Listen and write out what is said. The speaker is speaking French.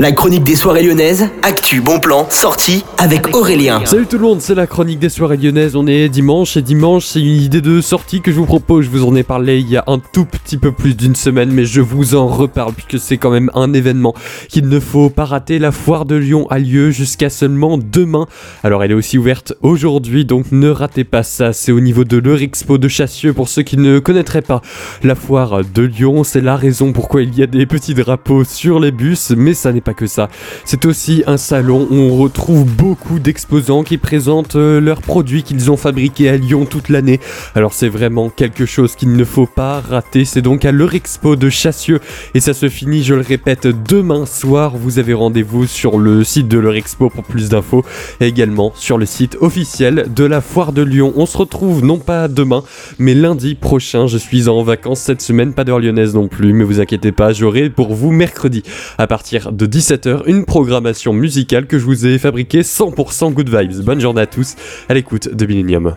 La chronique des soirées lyonnaises, actu, bon plan, sortie avec Aurélien. Salut tout le monde, c'est la chronique des soirées lyonnaises. On est dimanche et dimanche, c'est une idée de sortie que je vous propose. Je vous en ai parlé il y a un tout petit peu plus d'une semaine, mais je vous en reparle puisque c'est quand même un événement qu'il ne faut pas rater. La foire de Lyon a lieu jusqu'à seulement demain. Alors elle est aussi ouverte aujourd'hui, donc ne ratez pas ça. C'est au niveau de l'Eurexpo de Chassieux pour ceux qui ne connaîtraient pas la foire de Lyon. C'est la raison pourquoi il y a des petits drapeaux sur les bus, mais ça n'est pas que ça. C'est aussi un salon où on retrouve beaucoup d'exposants qui présentent euh, leurs produits qu'ils ont fabriqués à Lyon toute l'année. Alors c'est vraiment quelque chose qu'il ne faut pas rater. C'est donc à l'Eurexpo de Chassieux et ça se finit, je le répète, demain soir. Vous avez rendez-vous sur le site de l'Eurexpo pour plus d'infos et également sur le site officiel de la Foire de Lyon. On se retrouve non pas demain, mais lundi prochain. Je suis en vacances cette semaine, pas d'heure lyonnaise non plus, mais vous inquiétez pas, j'aurai pour vous mercredi à partir de 17h une programmation musicale que je vous ai fabriquée 100% good vibes. Bonne journée à tous à l'écoute de Millennium.